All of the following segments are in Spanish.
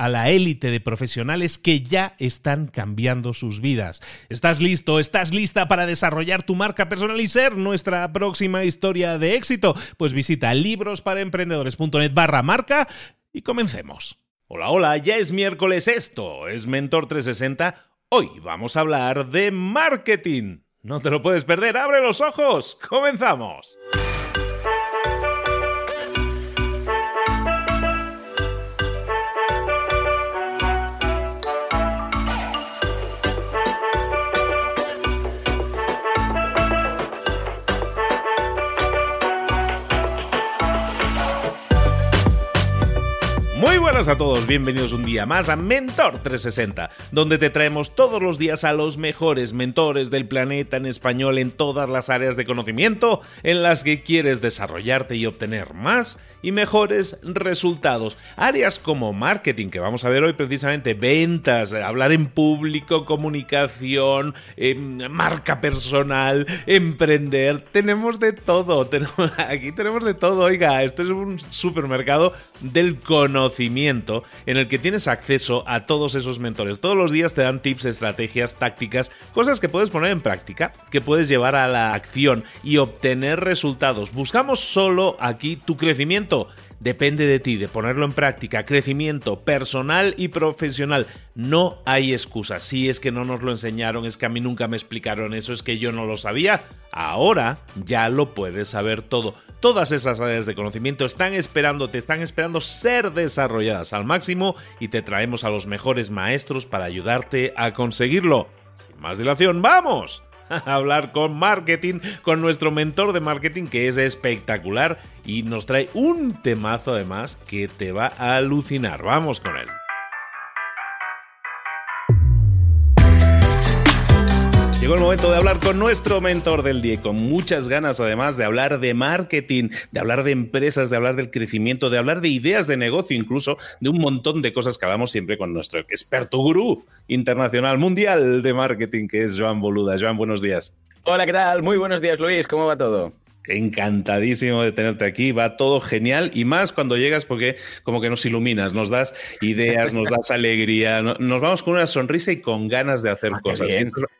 a la élite de profesionales que ya están cambiando sus vidas. ¿Estás listo? ¿Estás lista para desarrollar tu marca personal y ser nuestra próxima historia de éxito? Pues visita librosparaemprendedores.net barra marca y comencemos. Hola, hola, ya es miércoles esto, es Mentor 360. Hoy vamos a hablar de marketing. No te lo puedes perder, abre los ojos, comenzamos. Buenas a todos, bienvenidos un día más a Mentor 360, donde te traemos todos los días a los mejores mentores del planeta en español en todas las áreas de conocimiento en las que quieres desarrollarte y obtener más y mejores resultados. Áreas como marketing, que vamos a ver hoy precisamente, ventas, hablar en público, comunicación, em, marca personal, emprender, tenemos de todo, aquí tenemos de todo, oiga, esto es un supermercado del conocimiento en el que tienes acceso a todos esos mentores. Todos los días te dan tips, estrategias, tácticas, cosas que puedes poner en práctica, que puedes llevar a la acción y obtener resultados. Buscamos solo aquí tu crecimiento depende de ti, de ponerlo en práctica, crecimiento personal y profesional. No hay excusa. Si es que no nos lo enseñaron, es que a mí nunca me explicaron eso, es que yo no lo sabía. Ahora ya lo puedes saber todo. Todas esas áreas de conocimiento están esperando, te están esperando ser desarrolladas al máximo y te traemos a los mejores maestros para ayudarte a conseguirlo. Sin más dilación, ¡vamos! hablar con marketing, con nuestro mentor de marketing que es espectacular y nos trae un temazo además que te va a alucinar. Vamos con él. Llegó el momento de hablar con nuestro mentor del día con muchas ganas además de hablar de marketing, de hablar de empresas, de hablar del crecimiento, de hablar de ideas de negocio incluso, de un montón de cosas que hablamos siempre con nuestro experto gurú internacional mundial de marketing que es Joan Boluda. Joan, buenos días. Hola, ¿qué tal? Muy buenos días, Luis. ¿Cómo va todo? Encantadísimo de tenerte aquí, va todo genial y más cuando llegas porque como que nos iluminas, nos das ideas, nos das alegría, nos vamos con una sonrisa y con ganas de hacer ah, cosas.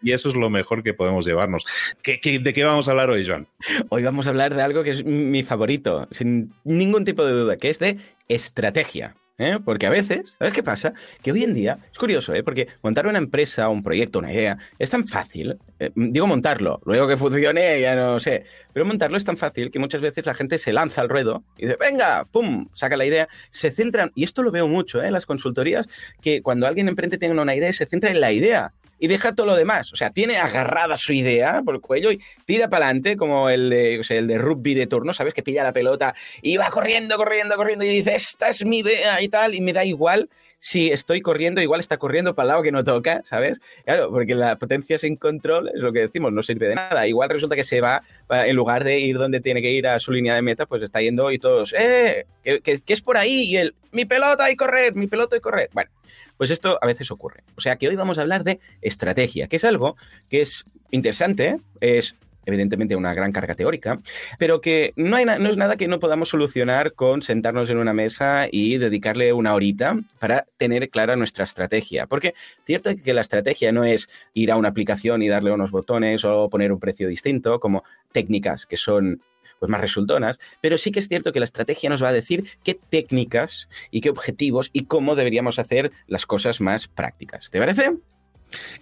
Y eso es lo mejor que podemos llevarnos. de qué vamos a hablar hoy, Joan? Hoy vamos a hablar de algo que es mi favorito, sin ningún tipo de duda, que es de estrategia. ¿Eh? Porque a veces, ¿sabes qué pasa? Que hoy en día, es curioso, ¿eh? Porque montar una empresa, un proyecto, una idea, es tan fácil. Eh, digo montarlo, luego que funcione ya no sé. Pero montarlo es tan fácil que muchas veces la gente se lanza al ruedo y dice, venga, pum, saca la idea. Se centran, y esto lo veo mucho ¿eh? en las consultorías, que cuando alguien emprende tiene una idea, se centra en la idea y deja todo lo demás. O sea, tiene agarrada su idea por el cuello y tira para adelante, como el de, el de rugby de turno, ¿sabes? Que pilla la pelota y va corriendo, corriendo, corriendo y dice, esta es mi idea y tal, y me da igual si estoy corriendo, igual está corriendo para el lado que no toca, ¿sabes? Claro, porque la potencia sin control es lo que decimos, no sirve de nada. Igual resulta que se va, en lugar de ir donde tiene que ir a su línea de meta, pues está yendo y todos, ¡eh! Que, es por ahí y él, mi pelota y correr, mi pelota y correr. Bueno, pues esto a veces ocurre. O sea que hoy vamos a hablar de estrategia, que es algo que es interesante, es evidentemente una gran carga teórica, pero que no, hay no es nada que no podamos solucionar con sentarnos en una mesa y dedicarle una horita para tener clara nuestra estrategia. Porque cierto que la estrategia no es ir a una aplicación y darle unos botones o poner un precio distinto, como técnicas que son pues más resultonas, pero sí que es cierto que la estrategia nos va a decir qué técnicas y qué objetivos y cómo deberíamos hacer las cosas más prácticas. ¿Te parece?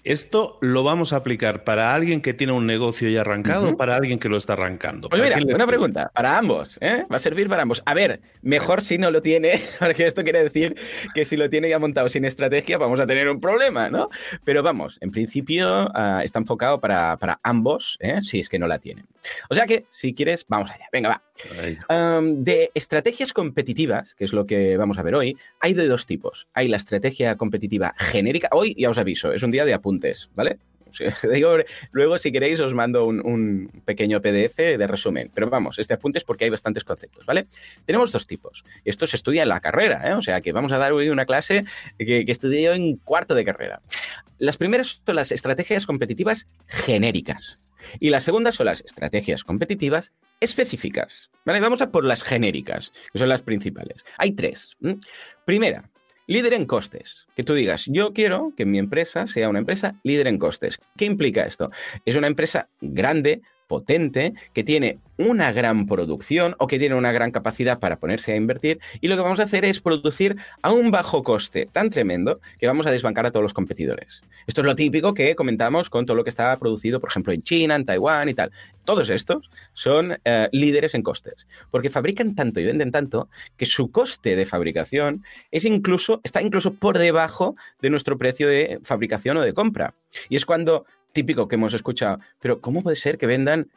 Esto lo vamos a aplicar para alguien que tiene un negocio ya arrancado o para alguien que lo está arrancando. Pues mira, una pregunta, para ambos, ¿eh? Va a servir para ambos. A ver, mejor si no lo tiene, porque esto quiere decir que si lo tiene ya montado sin estrategia vamos a tener un problema, ¿no? Pero vamos, en principio ah, está enfocado para, para ambos, ¿eh? si es que no la tienen. O sea que, si quieres, vamos allá. Venga, va. de estrategias competitivas, que es lo que vamos a ver hoy, hay de dos tipos. Hay la estrategia competitiva genérica. Hoy ya os aviso, es un día de apuntes, ¿vale? luego, si queréis, os mando un, pequeño PDF de resumen. Pero vamos, este apunte es porque hay bastantes conceptos, ¿vale? Tenemos dos tipos. Esto se estudia en la carrera, ¿eh? O sea, que vamos a dar hoy una clase que, que estudié yo en cuarto de carrera. Las primeras son las estrategias competitivas genéricas. Y las segundas son las estrategias competitivas específicas. Vamos a por las genéricas, que son las principales. Hay tres. Primera, líder en costes. Que tú digas, yo quiero que mi empresa sea una empresa líder en costes. ¿Qué implica esto? Es una empresa grande, potente, que tiene una gran producción o que tiene una gran capacidad para ponerse a invertir y lo que vamos a hacer es producir a un bajo coste tan tremendo que vamos a desbancar a todos los competidores. Esto es lo típico que comentamos con todo lo que está producido, por ejemplo, en China, en Taiwán y tal. Todos estos son eh, líderes en costes, porque fabrican tanto y venden tanto que su coste de fabricación es incluso, está incluso por debajo de nuestro precio de fabricación o de compra. Y es cuando típico que hemos escuchado, pero ¿cómo puede ser que vendan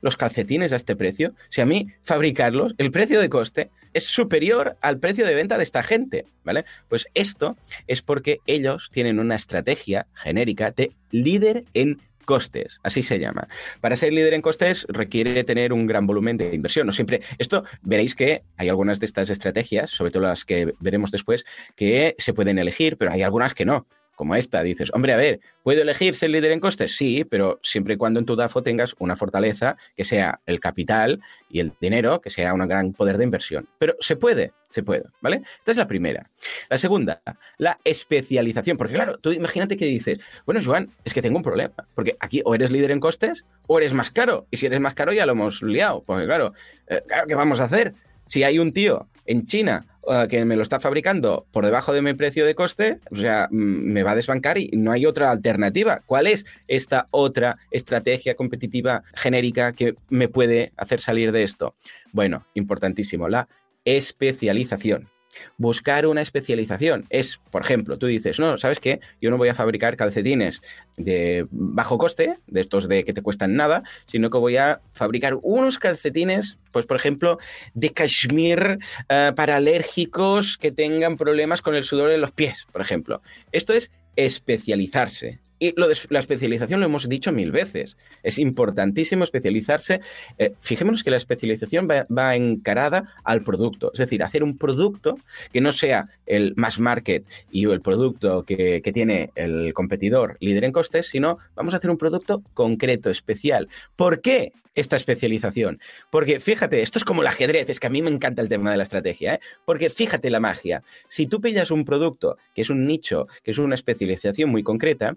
los calcetines a este precio? Si a mí fabricarlos, el precio de coste es superior al precio de venta de esta gente, ¿vale? Pues esto es porque ellos tienen una estrategia genérica de líder en costes, así se llama. Para ser líder en costes requiere tener un gran volumen de inversión. No siempre, esto veréis que hay algunas de estas estrategias, sobre todo las que veremos después, que se pueden elegir, pero hay algunas que no como esta, dices, hombre, a ver, ¿puedo elegir ser líder en costes? Sí, pero siempre y cuando en tu DAFO tengas una fortaleza que sea el capital y el dinero, que sea un gran poder de inversión. Pero se puede, se puede, ¿vale? Esta es la primera. La segunda, la especialización. Porque claro, tú imagínate que dices, bueno, Joan, es que tengo un problema. Porque aquí o eres líder en costes o eres más caro. Y si eres más caro ya lo hemos liado. Porque claro, eh, claro, ¿qué vamos a hacer? Si hay un tío en China eh, que me lo está fabricando por debajo de mi precio de coste, o sea, mm, me va a desbancar y no hay otra alternativa. ¿Cuál es esta otra estrategia competitiva genérica que me puede hacer salir de esto? Bueno, importantísimo, la especialización. Buscar una especialización es, por ejemplo, tú dices, no, ¿sabes qué? Yo no voy a fabricar calcetines de bajo coste, de estos de que te cuestan nada, sino que voy a fabricar unos calcetines, pues por ejemplo, de cashmere eh, para alérgicos que tengan problemas con el sudor de los pies, por ejemplo. Esto es especializarse. Y la especialización lo hemos dicho mil veces. Es importantísimo especializarse. Eh, fijémonos que la especialización va, encarada al producto. Es decir, hacer un producto que no sea el mass market y el producto que, que tiene el competidor líder en costes, sino vamos a hacer un producto concreto, especial. ¿Por qué? Esta especialización. Porque fíjate, esto es como el ajedrez, es que a mí me encanta el tema de la estrategia, ¿eh? porque fíjate la magia. Si tú pillas un producto que es un nicho, que es una especialización muy concreta,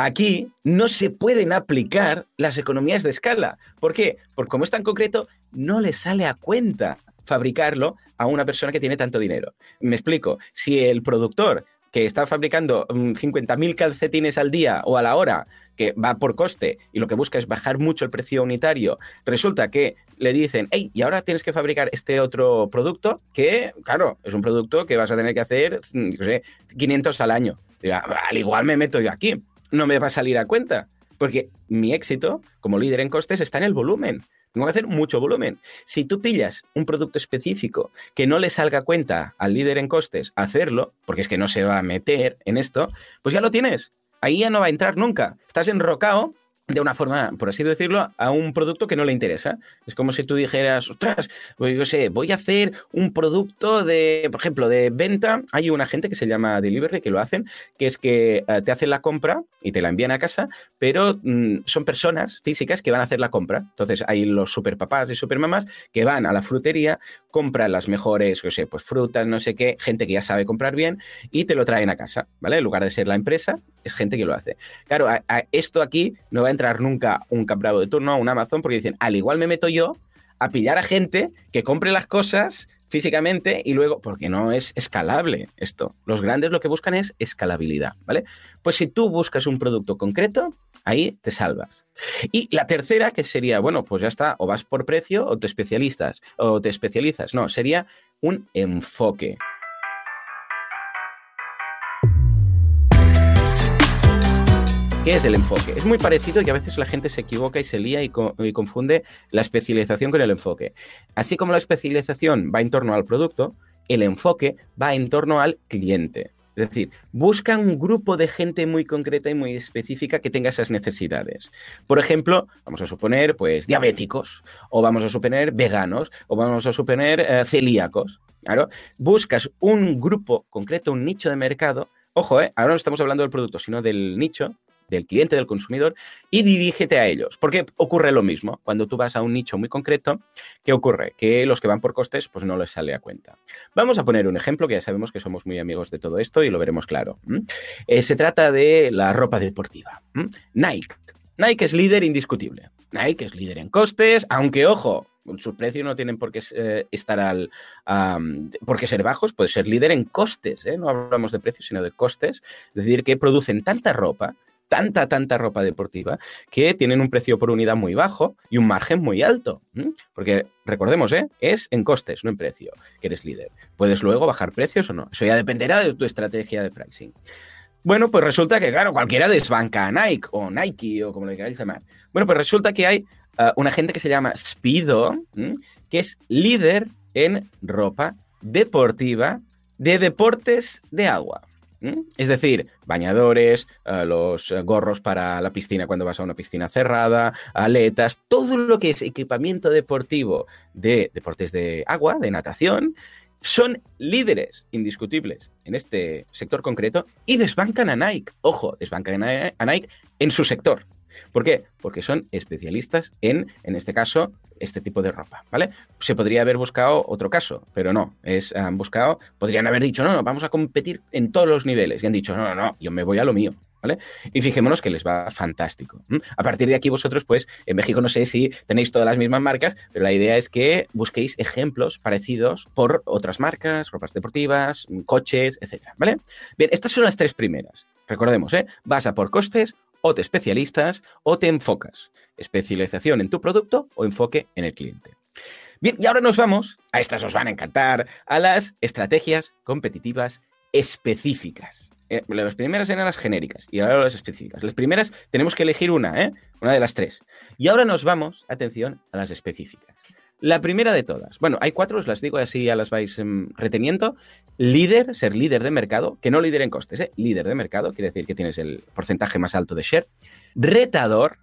Aquí no se pueden aplicar las economías de escala. ¿Por qué? Porque como es tan concreto, no le sale a cuenta fabricarlo a una persona que tiene tanto dinero. Me explico, si el productor que está fabricando 50.000 mm, calcetines al día o a la hora, que va por coste y lo que busca es bajar mucho el precio unitario, resulta que le dicen, hey, y ahora tienes que fabricar este otro producto que, claro, es un producto que vas a tener que hacer, mm, no sé, 500 al año. Al igual me meto yo aquí. no me va a salir a cuenta, porque mi éxito como líder en costes está en el volumen. Tengo que hacer mucho volumen. Si tú pillas un producto específico que no le salga cuenta al líder en costes hacerlo, porque es que no se va a meter en esto, pues ya lo tienes. Ahí ya no va a entrar nunca. Estás enrocado de una forma, por así decirlo, a un producto que no le interesa. Es como si tú dijeras, ostras, pues yo sé, voy a hacer un producto de, por ejemplo, de venta. Hay una gente que se llama Delivery que lo hacen, que es que eh, te hacen la compra y te la envían a casa, pero mm, son personas físicas que van a hacer la compra. Entonces hay los superpapás y supermamás que van a la frutería, compran las mejores, yo sé, pues frutas, no sé qué, gente que ya sabe comprar bien y te lo traen a casa, ¿vale? En lugar de ser la empresa, es gente que lo hace. Claro, esto aquí no va a entrar nunca un cambrado de turno, un Amazon, porque dicen, al igual me meto yo a pillar a gente que compre las cosas físicamente y luego, porque no es escalable esto. Los grandes lo que buscan es escalabilidad, ¿vale? Pues si tú buscas un producto concreto, ahí te salvas. Y la tercera, que sería, bueno, pues ya está, o vas por precio o te especialistas, o te especializas. No, sería un enfoque. ¿Qué es el enfoque? Es muy parecido y a veces la gente se equivoca y se lía y, confunde la especialización con el enfoque. Así como la especialización va en torno al producto, el enfoque va en torno al cliente. Es decir, busca un grupo de gente muy concreta y muy específica que tenga esas necesidades. Por ejemplo, vamos a suponer, pues, diabéticos, o vamos a suponer veganos, o vamos a suponer eh, celíacos. Claro, buscas un grupo concreto, un nicho de mercado. Ojo, eh, ahora no estamos hablando del producto, sino del nicho del cliente, del consumidor, y dirígete a ellos. Porque ocurre lo mismo. Cuando tú vas a un nicho muy concreto, ¿qué ocurre? Que los que van por costes, pues no les sale a cuenta. Vamos a poner un ejemplo, que ya sabemos que somos muy amigos de todo esto y lo veremos claro. Eh, se trata de la ropa deportiva. Nike. Nike es líder indiscutible. Nike es líder en costes, aunque ojo, sus precios no tienen por qué eh, estar al por qué ser bajos, puede ser líder en costes, ¿eh? no hablamos de precios, sino de costes, es decir, que producen tanta ropa tanta, tanta ropa deportiva que tienen un precio por unidad muy bajo y un margen muy alto. Porque recordemos, ¿eh? es en costes, no en precio, que eres líder. Puedes luego bajar precios o no. Eso ya dependerá de tu estrategia de pricing. Bueno, pues resulta que, claro, cualquiera desbanca a Nike o Nike o como lo queráis llamar. Bueno, pues resulta que hay uh, una gente que se llama Speedo, que es líder en ropa deportiva de deportes de agua. Es decir, bañadores, eh, los gorros para la piscina cuando vas a una piscina cerrada, aletas, todo lo que es equipamiento deportivo de deportes de agua, de natación, son líderes indiscutibles en este sector concreto y desbancan a Nike. Ojo, desbancan a Nike en su sector. ¿Por qué? Porque son especialistas en, en este caso, este tipo de ropa, ¿vale? Se podría haber buscado otro caso, pero no, han buscado, podrían haber dicho, no, no, vamos a competir en todos los niveles, y han dicho, no, no, no, yo me voy a lo mío, ¿Vale? Y fijémonos que les va fantástico. A partir de aquí vosotros, pues, en México no sé si tenéis todas las mismas marcas, pero la idea es que busquéis ejemplos parecidos por otras marcas, ropas deportivas, coches, etcétera, ¿vale? Bien, estas son las tres primeras. Recordemos, ¿eh? Vas a por costes, o te especialistas o te enfocas. Especialización en tu producto o enfoque en el cliente. Bien, y ahora nos vamos, a estas os van a encantar, a las estrategias competitivas específicas. Eh, las primeras eran las genéricas y ahora las específicas. Las primeras tenemos que elegir una, ¿eh? Una de las tres. Y ahora nos vamos, atención, a las específicas. La primera de todas. Bueno, hay cuatro, os las digo así ya las vais em, reteniendo. Líder, ser líder de mercado, que no líder en costes, ¿eh? líder de mercado, quiere decir que tienes el porcentaje más alto de share. Retador,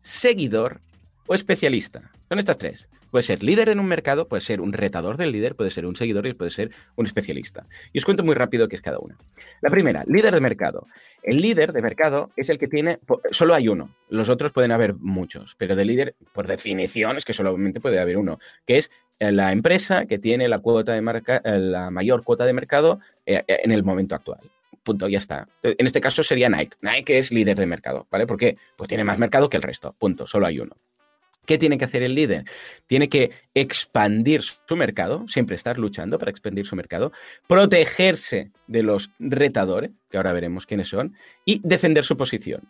seguidor o especialista. Son estas tres. Puede ser líder en un mercado, puede ser un retador del líder, puede ser un seguidor y puede ser un especialista. Y os cuento muy rápido qué es cada una. La primera, líder de mercado. El líder de mercado es el que tiene, solo hay uno, los otros pueden haber muchos, pero de líder, por definición, es que solamente puede haber uno, que es eh, la empresa que tiene la cuota de marca, eh, la mayor cuota de mercado eh, en el momento actual punto, ya está. En este caso sería Nike. Nike es líder de mercado, ¿vale? ¿Por qué? Pues tiene más mercado que el resto, punto, solo hay uno. ¿Qué tiene que hacer el líder? Tiene que expandir su mercado, siempre estar luchando para expandir su mercado, protegerse de los retadores, que ahora veremos quiénes son, y defender su posición.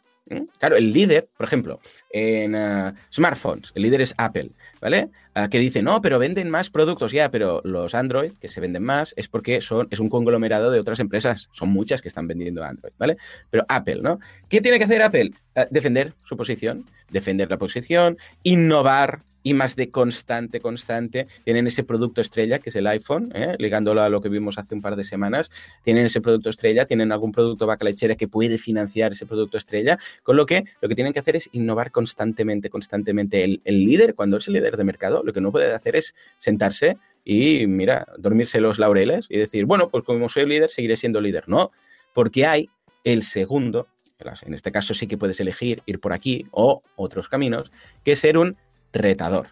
Claro, el líder, por ejemplo, en ah, smartphones, el líder es Apple, ¿vale? Ah, que dice, no, pero venden más productos ya, pero los Android que se venden más es porque son, es un conglomerado de otras empresas, son muchas que están vendiendo Android, ¿vale? Pero Apple, ¿no? ¿Qué tiene que hacer Apple? Ah, defender su posición, defender la posición, innovar, y más de constante, constante. Tienen ese producto estrella, que es el iPhone, ¿eh? ligándolo a lo que vimos hace un par de semanas. Tienen ese producto estrella, tienen algún producto vaca lechera que puede financiar ese producto estrella, con lo que lo que tienen que hacer es innovar constantemente, constantemente. El, el líder, cuando es el líder de mercado, lo que no puede hacer es sentarse y, mira, dormirse los laureles y decir, bueno, pues como soy líder, seguiré siendo líder. No, porque hay el segundo, en este caso sí que puedes elegir ir por aquí o otros caminos, que es ser un retador.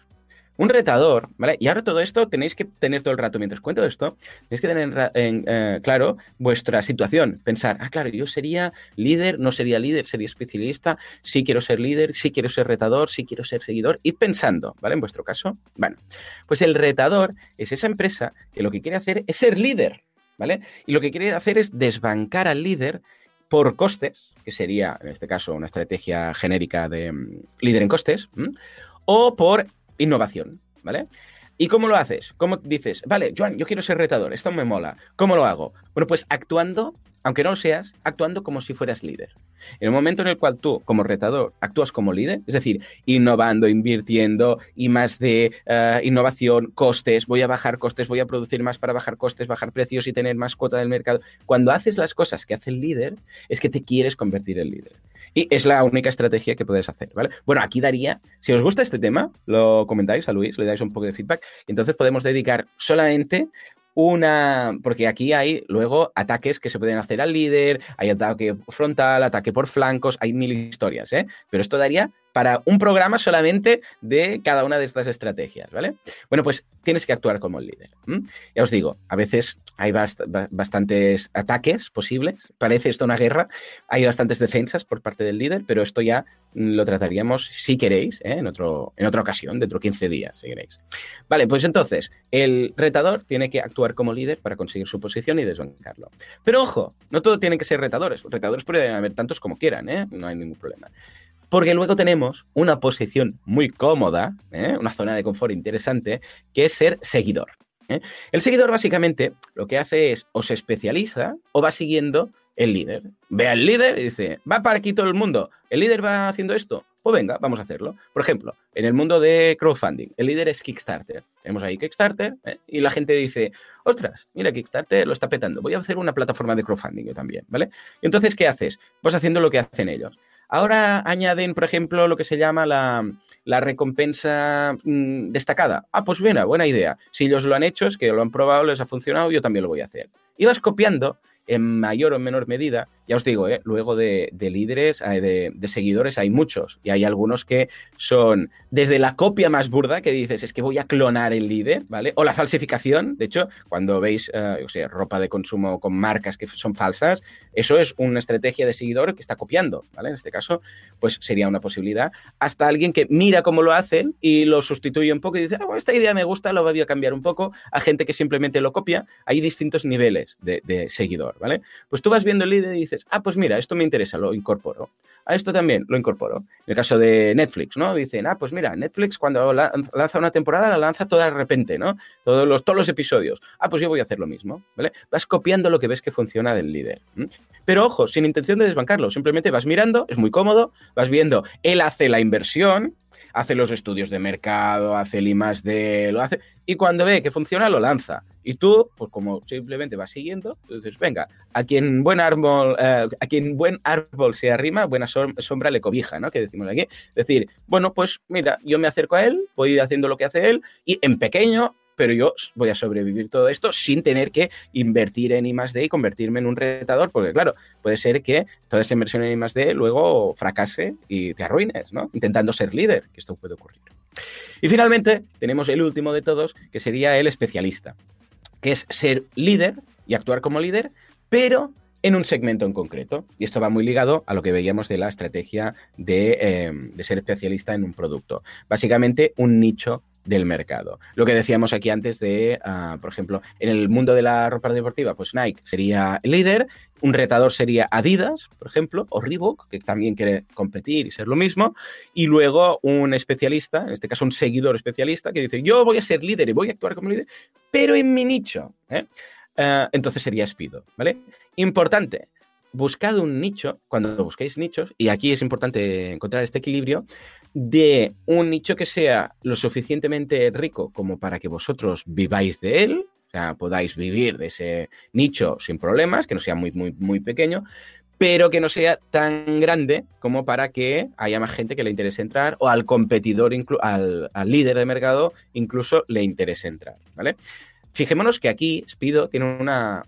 Un retador, ¿vale? Y ahora todo esto tenéis que tener todo el rato, mientras cuento esto, tenéis que tener en, eh, claro vuestra situación. Pensar, ah, claro, yo sería líder, no sería líder, sería especialista, sí quiero ser líder, sí quiero ser retador, sí quiero ser seguidor. Id pensando, ¿vale? En vuestro caso. Bueno, pues el retador es esa empresa que lo que quiere hacer es ser líder, ¿vale? Y lo que quiere hacer es desbancar al líder por costes, que sería en este caso una estrategia genérica de mm, líder en costes, o por innovación, ¿vale? ¿Y cómo lo haces? ¿Cómo dices, vale, Joan, yo quiero ser retador, esto me mola, ¿cómo lo hago? Bueno, pues actuando, aunque no lo seas, actuando como si fueras líder. En el momento en el cual tú, como retador, actúas como líder, es decir, innovando, invirtiendo y más de eh, innovación, costes, voy a bajar costes, voy a producir más para bajar costes, bajar precios y tener más cuota del mercado. Cuando haces las cosas que hace el líder, es que te quieres convertir en líder. Y es la única estrategia que puedes hacer, ¿vale? Bueno, aquí daría, si os gusta este tema, lo comentáis a Luis, le dais un poco de feedback, entonces podemos dedicar solamente una, porque aquí hay luego ataques que se pueden hacer al líder, hay ataque frontal, ataque por flancos, hay mil historias, ¿eh? Pero esto daría para un programa solamente de cada una de estas estrategias, ¿vale? Bueno, pues tienes que actuar como el líder. Ya os digo, a veces hay bastantes ataques posibles, parece esto una guerra, hay bastantes defensas por parte del líder, pero esto ya lo trataríamos, si queréis, ¿eh? en, otro, en otra ocasión, dentro de 15 días, si queréis. Vale, pues entonces, el retador tiene que actuar como líder para conseguir su posición y desbancarlo. Pero ojo, no todo tiene que ser retadores, retadores pueden haber tantos como quieran, ¿eh? no hay ningún problema. Porque luego tenemos una posición muy cómoda, ¿eh? una zona de confort interesante, que es ser seguidor. ¿eh? El seguidor básicamente lo que hace es o se especializa o va siguiendo el líder. Ve al líder y dice, va para aquí todo el mundo, el líder va haciendo esto, pues venga, vamos a hacerlo. Por ejemplo, en el mundo de crowdfunding, el líder es Kickstarter. Tenemos ahí Kickstarter ¿eh? y la gente dice, ostras, mira, Kickstarter lo está petando, voy a hacer una plataforma de crowdfunding yo también, ¿vale? Entonces, ¿qué haces? Vas haciendo lo que hacen ellos. Ahora añaden, por ejemplo, lo que se llama la, recompensa mm, destacada. Ah, pues buena, buena idea. Si ellos lo han hecho, es que lo han probado, les ha funcionado, yo también lo voy a hacer. Y vas copiando en mayor o menor medida, ya os digo, ¿eh? luego de, líderes, de, seguidores hay muchos y hay algunos que son desde la copia más burda que dices es que voy a clonar el líder, ¿vale? O la falsificación, de hecho, cuando veis o ropa de consumo con marcas que son falsas, eso es una estrategia de seguidor que está copiando, ¿vale? En este caso, pues sería una posibilidad. Hasta alguien que mira cómo lo hacen y lo sustituye un poco y dice, ah, esta idea me gusta, lo voy a cambiar un poco, a gente que simplemente lo copia, hay distintos niveles de seguidor. ¿Vale? Pues tú vas viendo el líder y dices, ah, pues mira, esto me interesa, lo incorporo. A esto también lo incorporo. En el caso de Netflix, ¿no? Dicen, ah, pues mira, Netflix cuando lanza una temporada la lanza toda de repente, ¿no? Todos los, todos los episodios. Ah, pues yo voy a hacer lo mismo, ¿vale? Vas copiando lo que ves que funciona del líder. Pero ojo, sin intención de desbancarlo, simplemente vas mirando, es muy cómodo, vas viendo, él hace la inversión, hace los estudios de mercado, hace el I D, lo hace, y cuando ve que funciona, lo lanza. Y tú, pues como simplemente vas siguiendo, dices, venga, a quien buen árbol, eh, a quien buen árbol se arrima, buena sombra le cobija, ¿no? Que decimos aquí. Es decir, bueno, pues mira, yo me acerco a él, voy haciendo lo que hace él, y en pequeño pero yo voy a sobrevivir todo esto sin tener que invertir en I y convertirme en un retador, porque claro, puede ser que toda esa inversión en I luego fracase y te arruines, ¿no? Intentando ser líder, que esto puede ocurrir. Y finalmente tenemos el último de todos, que sería el especialista, que es ser líder y actuar como líder, pero en un segmento en concreto. Y esto va muy ligado a lo que veíamos de la estrategia de, eh, de ser especialista en un producto. Básicamente un nicho del mercado. Lo que decíamos aquí antes de, ah, por ejemplo, en el mundo de la ropa deportiva, pues Nike sería el líder, un retador sería Adidas, por ejemplo, o Reebok, que también quiere competir y ser lo mismo, y luego un especialista, en este caso un seguidor especialista, que dice, yo voy a ser líder y voy a actuar como líder, pero en mi nicho. ¿eh? Ah, entonces sería Speedo, ¿vale? Importante, buscad un nicho, cuando busquéis nichos, y aquí es importante encontrar este equilibrio, de un nicho que sea lo suficientemente rico como para que vosotros viváis de él, o sea, podáis vivir de ese nicho sin problemas, que no sea muy, muy, muy pequeño, pero que no sea tan grande como para que haya más gente que le interese entrar o al competidor, al, al líder de mercado, incluso le interese entrar, ¿vale? Fijémonos que aquí Spido tiene una,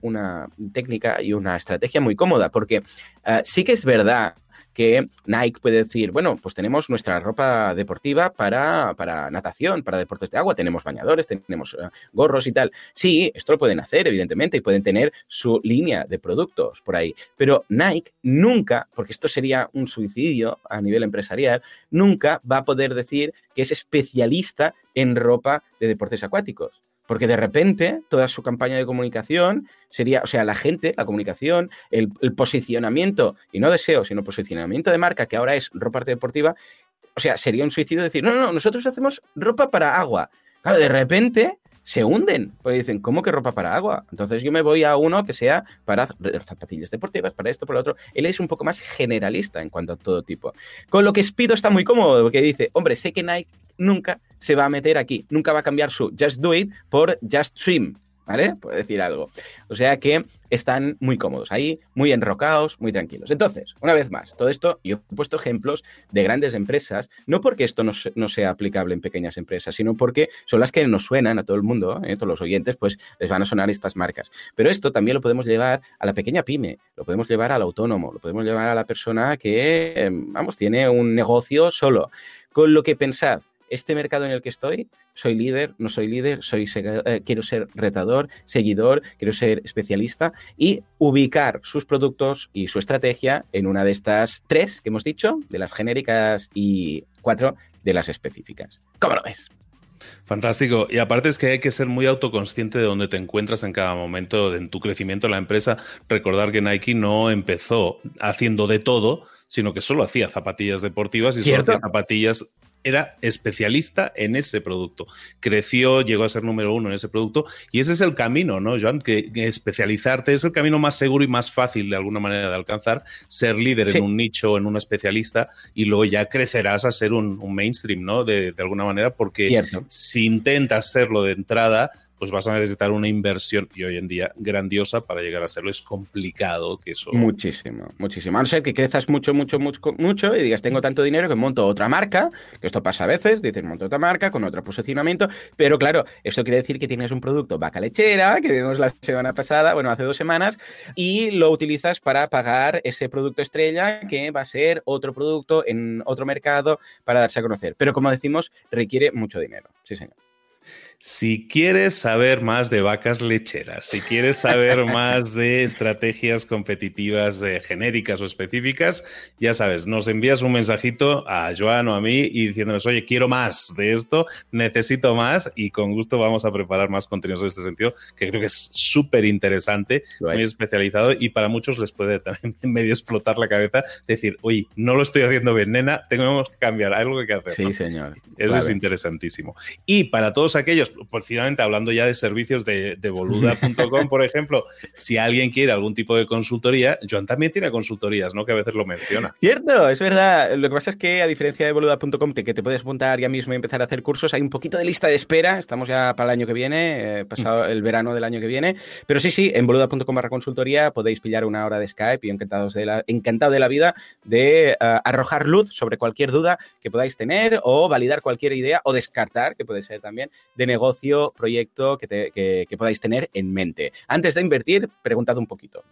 técnica y una estrategia muy cómoda, porque eh, sí que es verdad que Nike puede decir, bueno, pues tenemos nuestra ropa deportiva para, natación, para deportes de agua, tenemos bañadores, tenemos eh, gorros y tal. Sí, esto lo pueden hacer, evidentemente, y pueden tener su línea de productos por ahí. Pero Nike nunca, porque esto sería un suicidio a nivel empresarial, nunca va a poder decir que es especialista en ropa de deportes acuáticos. Porque de repente toda su campaña de comunicación sería, o sea, la gente, la comunicación, el, posicionamiento, y no deseo, sino posicionamiento de marca, que ahora es ropa deportiva, o sea, sería un suicidio decir, no, no, no, nosotros hacemos ropa para agua. Claro, de repente se hunden, porque dicen, ¿cómo que ropa para agua? Entonces yo me voy a uno que sea para zapatillas deportivas, para esto, para lo otro. Él es un poco más generalista en cuanto a todo tipo. Con lo que Speedo está muy cómodo, porque dice, hombre, sé que Nike nunca se va a meter aquí, nunca va a cambiar su Just Do It por Just Swim. ¿Vale? Puedo decir algo. O sea que están muy cómodos ahí, muy enrocados, muy tranquilos. Entonces, una vez más, todo esto, yo he puesto ejemplos de grandes empresas, no porque esto no, sea aplicable en pequeñas empresas, sino porque son las que nos suenan a todo el mundo, ¿eh? todos los oyentes, pues les van a sonar estas marcas. Pero esto también lo podemos llevar a la pequeña pyme, lo podemos llevar al autónomo, lo podemos llevar a la persona que, em, vamos, tiene un negocio solo. Con lo que pensad, este mercado en el que estoy, soy líder, no soy líder, soy eh, quiero ser retador, seguidor, quiero ser especialista y ubicar sus productos y su estrategia en una de estas tres que hemos dicho, de las genéricas y cuatro de las específicas. ¿Cómo lo ves? Fantástico. Y aparte es que hay que ser muy autoconsciente de dónde te encuentras en cada momento en tu crecimiento en la empresa. Recordar que Nike no empezó haciendo de todo, sino que solo hacía zapatillas deportivas y solo hacía zapatillas era especialista en ese producto. Creció, llegó a ser número uno en ese producto y ese es el camino, ¿no, Joan? Que, especializarte es el camino más seguro y más fácil de alguna manera de alcanzar, ser líder en un nicho, en un especialista y luego ya crecerás a ser un, mainstream, ¿no? De, de, alguna manera, porque si intentas serlo de entrada, pues vas a necesitar una inversión y hoy en día grandiosa para llegar a serlo. Es complicado que eso. Muchísimo, muchísimo. A no ser que crezcas mucho, mucho, mucho, mucho y digas, tengo tanto dinero que monto otra marca, que esto pasa a veces, dices, monto otra marca con otro posicionamiento, pero claro, esto quiere decir que tienes un producto vaca lechera, que vimos la semana pasada, bueno, hace dos semanas, y lo utilizas para pagar ese producto estrella que va a ser otro producto en otro mercado para darse a conocer. Pero como decimos, requiere mucho dinero. Sí, señor. Si quieres saber más de vacas lecheras, si quieres saber más de estrategias competitivas eh, genéricas o específicas, ya sabes, nos envías un mensajito a Joan o a mí y diciéndonos, oye, quiero más de esto, necesito más y con gusto vamos a preparar más contenidos en este sentido, que creo que es súper interesante, muy especializado y para muchos les puede también medio explotar la cabeza, decir, oye, no lo estoy haciendo bien, nena, tenemos que cambiar, hay algo que hacer. Sí, señor. Eso es interesantísimo. Y para todos aquellos precisamente hablando ya de servicios de, boluda.com, por ejemplo, si alguien quiere algún tipo de consultoría, Joan también tiene consultorías, ¿no? Que a veces lo menciona. Cierto, es verdad. Lo que pasa es que, a diferencia de boluda.com, que te puedes apuntar ya mismo y empezar a hacer cursos, hay un poquito de lista de espera. Estamos ya para el año que viene, eh, pasado el verano del año que viene. Pero sí, sí, en boluda.com barra consultoría podéis pillar una hora de Skype y encantados de la, encantado de la vida de eh, arrojar luz sobre cualquier duda que podáis tener o validar cualquier idea o descartar, que puede ser también, de negocio proyecto que, podáis tener en mente. Antes de invertir, preguntad un poquito.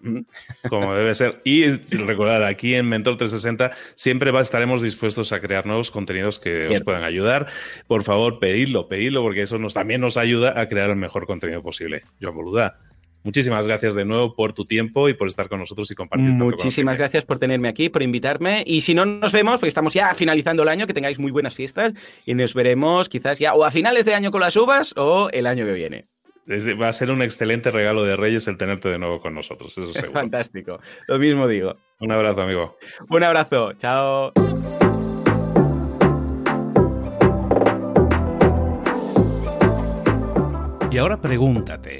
Como debe ser. Y recordad, aquí en Mentor 360 siempre estaremos dispuestos a crear nuevos contenidos que os puedan ayudar. Por favor, pedidlo, pedidlo, porque eso nos, también nos ayuda a crear el mejor contenido posible. Yo, boluda. Muchísimas gracias de nuevo por tu tiempo y por estar con nosotros y compartir. Muchísimas gracias por tenerme aquí, por invitarme. Y si no nos vemos, porque estamos ya finalizando el año, que tengáis muy buenas fiestas y nos veremos quizás ya o a finales de año con las uvas o el año que viene. Va a ser un excelente regalo de Reyes el tenerte de nuevo con nosotros, eso seguro. Fantástico. Lo mismo digo. Un abrazo, amigo. Un abrazo. Chao. Y ahora pregúntate,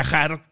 viajar